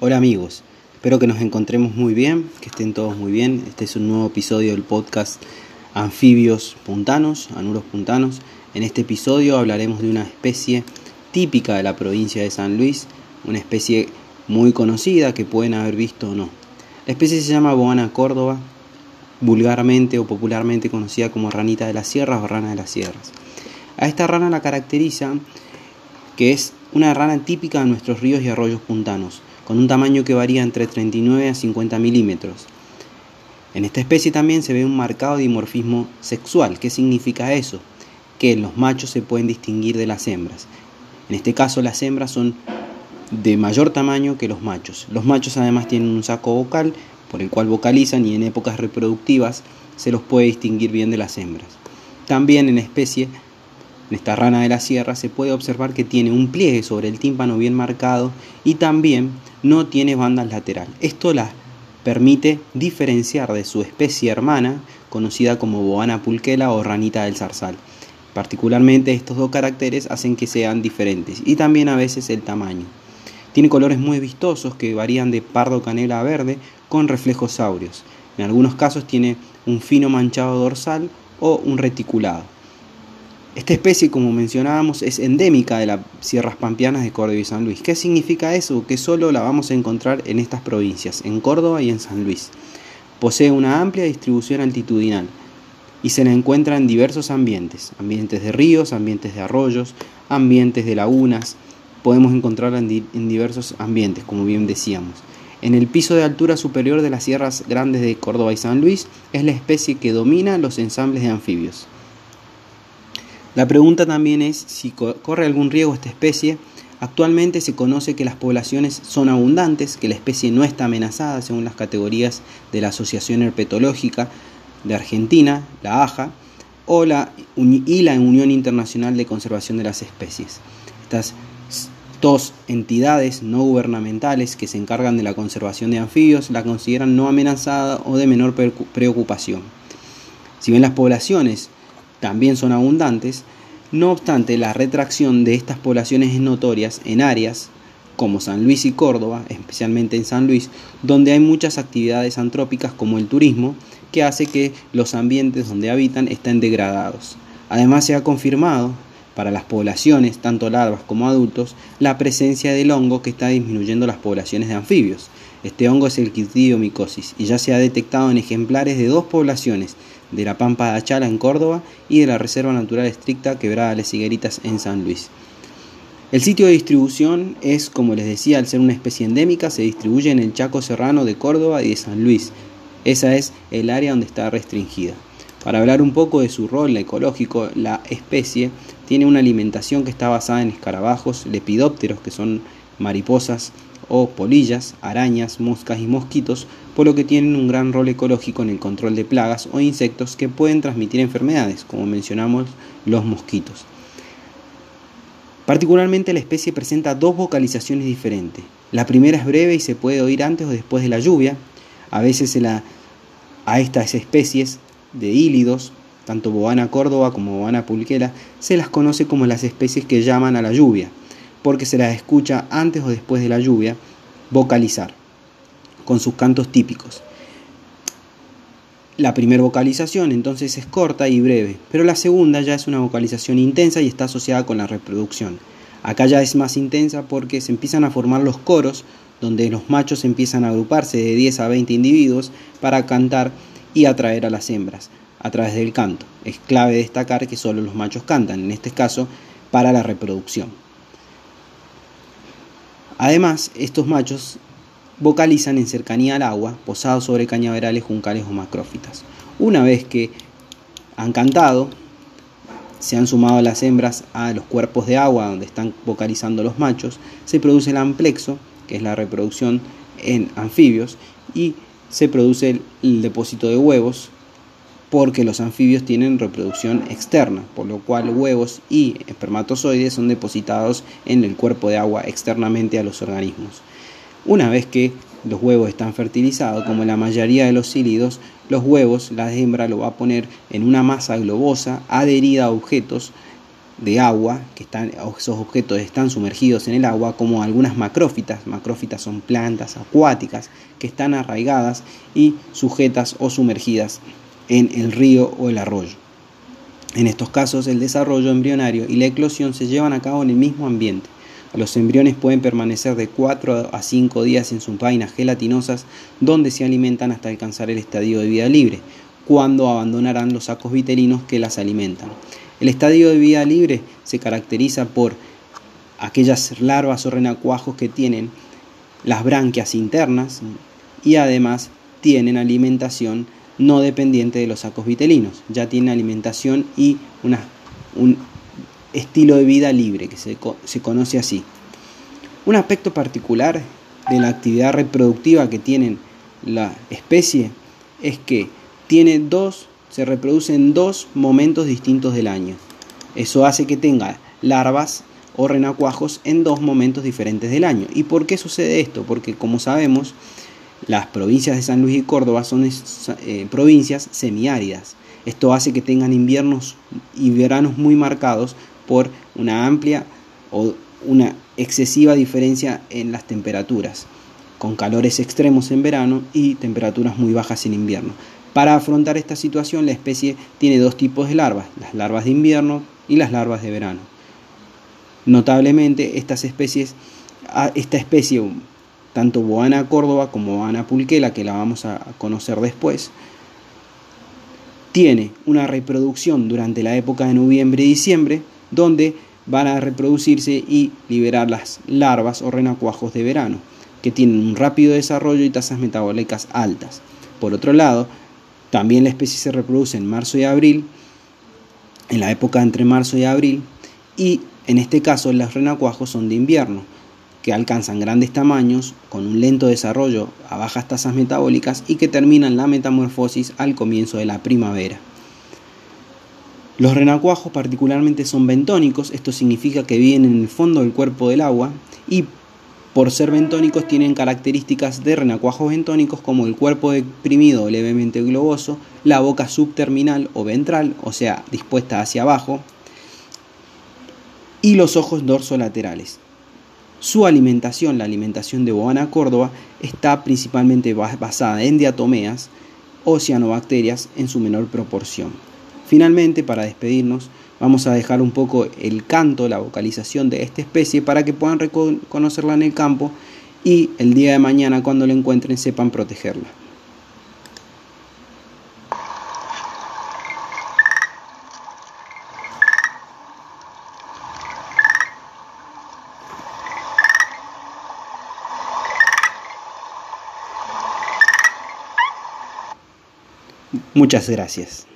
Hola amigos, espero que nos encontremos muy bien, que estén todos muy bien. Este es un nuevo episodio del podcast Anfibios Puntanos, Anuros Puntanos. En este episodio hablaremos de una especie típica de la provincia de San Luis, una especie muy conocida que pueden haber visto o no. La especie se llama Boana córdoba, vulgarmente o popularmente conocida como ranita de las sierras o rana de las sierras. A esta rana la caracteriza que es una rana típica de nuestros ríos y arroyos puntanos, con un tamaño que varía entre 39 a 50 milímetros. En esta especie también se ve un marcado dimorfismo sexual. ¿Qué significa eso? Que los machos se pueden distinguir de las hembras. En este caso las hembras son de mayor tamaño que los machos. Los machos además tienen un saco vocal por el cual vocalizan y en épocas reproductivas se los puede distinguir bien de las hembras. También en especie, en esta rana de la sierra, se puede observar que tiene un pliegue sobre el tímpano bien marcado y también no tiene bandas lateral. Esto la permite diferenciar de su especie hermana, conocida como boana pulquela o ranita del zarzal. Particularmente estos dos caracteres hacen que sean diferentes y también a veces el tamaño. Tiene colores muy vistosos que varían de pardo canela a verde con reflejos áureos. En algunos casos tiene un fino manchado dorsal o un reticulado. Esta especie, como mencionábamos, es endémica de las sierras pampeanas de Córdoba y San Luis. ¿Qué significa eso? Que solo la vamos a encontrar en estas provincias, en Córdoba y en San Luis. Posee una amplia distribución altitudinal y se la encuentra en diversos ambientes, ambientes de ríos, ambientes de arroyos, ambientes de lagunas, podemos encontrarla en, diversos ambientes, como bien decíamos. En el piso de altura superior de las sierras grandes de Córdoba y San Luis es la especie que domina los ensambles de anfibios. La pregunta también es si corre algún riesgo esta especie. Actualmente se conoce que las poblaciones son abundantes, que la especie no está amenazada según las categorías de la Asociación Herpetológica de Argentina, la AJA, o la, y la Unión Internacional de Conservación de las Especies. Estas dos entidades no gubernamentales que se encargan de la conservación de anfibios la consideran no amenazada o de menor preocupación. Si bien las poblaciones también son abundantes, no obstante la retracción de estas poblaciones es notoria en áreas como San Luis y Córdoba, especialmente en San Luis, donde hay muchas actividades antrópicas como el turismo, que hace que los ambientes donde habitan estén degradados. Además se ha confirmado para las poblaciones, tanto larvas como adultos, la presencia del hongo que está disminuyendo las poblaciones de anfibios. Este hongo es el micosis y ya se ha detectado en ejemplares de dos poblaciones, de la Pampa de Achala en Córdoba y de la Reserva Natural Estricta Quebrada las Higueritas en San Luis. El sitio de distribución es, como les decía, al ser una especie endémica, se distribuye en el Chaco Serrano de Córdoba y de San Luis. Esa es el área donde está restringida. Para hablar un poco de su rol ecológico, la especie tiene una alimentación que está basada en escarabajos, lepidópteros, que son mariposas o polillas, arañas, moscas y mosquitos, por lo que tienen un gran rol ecológico en el control de plagas o insectos que pueden transmitir enfermedades, como mencionamos los mosquitos. Particularmente la especie presenta dos vocalizaciones diferentes. La primera es breve y se puede oír antes o después de la lluvia. A veces a estas especies de hílidos tanto Boana córdoba como Boana pulquera, se las conoce como las especies que llaman a la lluvia, porque se las escucha antes o después de la lluvia vocalizar, con sus cantos típicos. La primera vocalización entonces es corta y breve, pero la segunda ya es una vocalización intensa y está asociada con la reproducción. Acá ya es más intensa porque se empiezan a formar los coros, donde los machos empiezan a agruparse de 10 a 20 individuos para cantar y atraer a las hembras a través del canto. Es clave destacar que solo los machos cantan, en este caso para la reproducción. Además, estos machos vocalizan en cercanía al agua, posados sobre cañaverales, juncales o macrófitas. Una vez que han cantado, se han sumado las hembras a los cuerpos de agua donde están vocalizando los machos, se produce el amplexo, que es la reproducción en anfibios, y se produce el depósito de huevos, porque los anfibios tienen reproducción externa, por lo cual huevos y espermatozoides son depositados en el cuerpo de agua externamente a los organismos. Una vez que los huevos están fertilizados, como la mayoría de los cílidos, los huevos, la hembra lo va a poner en una masa globosa adherida a objetos de agua, que están, esos objetos están sumergidos en el agua, como algunas macrófitas. Macrófitas son plantas acuáticas que están arraigadas y sujetas o sumergidas en el río o el arroyo. En estos casos, el desarrollo embrionario y la eclosión se llevan a cabo en el mismo ambiente. Los embriones pueden permanecer de 4 a 5 días en sus vainas gelatinosas, donde se alimentan hasta alcanzar el estadio de vida libre, cuando abandonarán los sacos vitelinos que las alimentan. El estadio de vida libre se caracteriza por aquellas larvas o renacuajos que tienen las branquias internas y además tienen alimentación no dependiente de los sacos vitelinos, ya tienen alimentación y un estilo de vida libre, que se, se conoce así. Un aspecto particular de la actividad reproductiva que tienen la especie es que tiene dos, se reproduce en dos momentos distintos del año. Eso hace que tenga larvas o renacuajos en dos momentos diferentes del año. ¿Y por qué sucede esto? Porque como sabemos, las provincias de San Luis y Córdoba son eh, provincias semiáridas. Esto hace que tengan inviernos y veranos muy marcados por una amplia o una excesiva diferencia en las temperaturas, con calores extremos en verano y temperaturas muy bajas en invierno. Para afrontar esta situación, la especie tiene dos tipos de larvas, las larvas de invierno y las larvas de verano. Notablemente, estas especies, esta especie, tanto Boana córdoba como Boana pulquela, que la vamos a conocer después, tiene una reproducción durante la época de noviembre y diciembre, donde van a reproducirse y liberar las larvas o renacuajos de verano, que tienen un rápido desarrollo y tasas metabólicas altas. Por otro lado, también la especie se reproduce en marzo y abril, en la época entre marzo y abril, y en este caso los renacuajos son de invierno, que alcanzan grandes tamaños con un lento desarrollo a bajas tasas metabólicas y que terminan la metamorfosis al comienzo de la primavera. Los renacuajos particularmente son bentónicos, esto significa que viven en el fondo del cuerpo del agua y por ser bentónicos tienen características de renacuajos bentónicos como el cuerpo deprimido o levemente globoso, la boca subterminal o ventral, o sea, dispuesta hacia abajo, y los ojos dorsolaterales. Su alimentación, la alimentación de Boana córdoba, está principalmente basada en diatomeas o cianobacterias en su menor proporción. Finalmente, para despedirnos, Vamos a dejar un poco el canto, la vocalización de esta especie para que puedan reconocerla en el campo y el día de mañana cuando la encuentren sepan protegerla. Muchas gracias.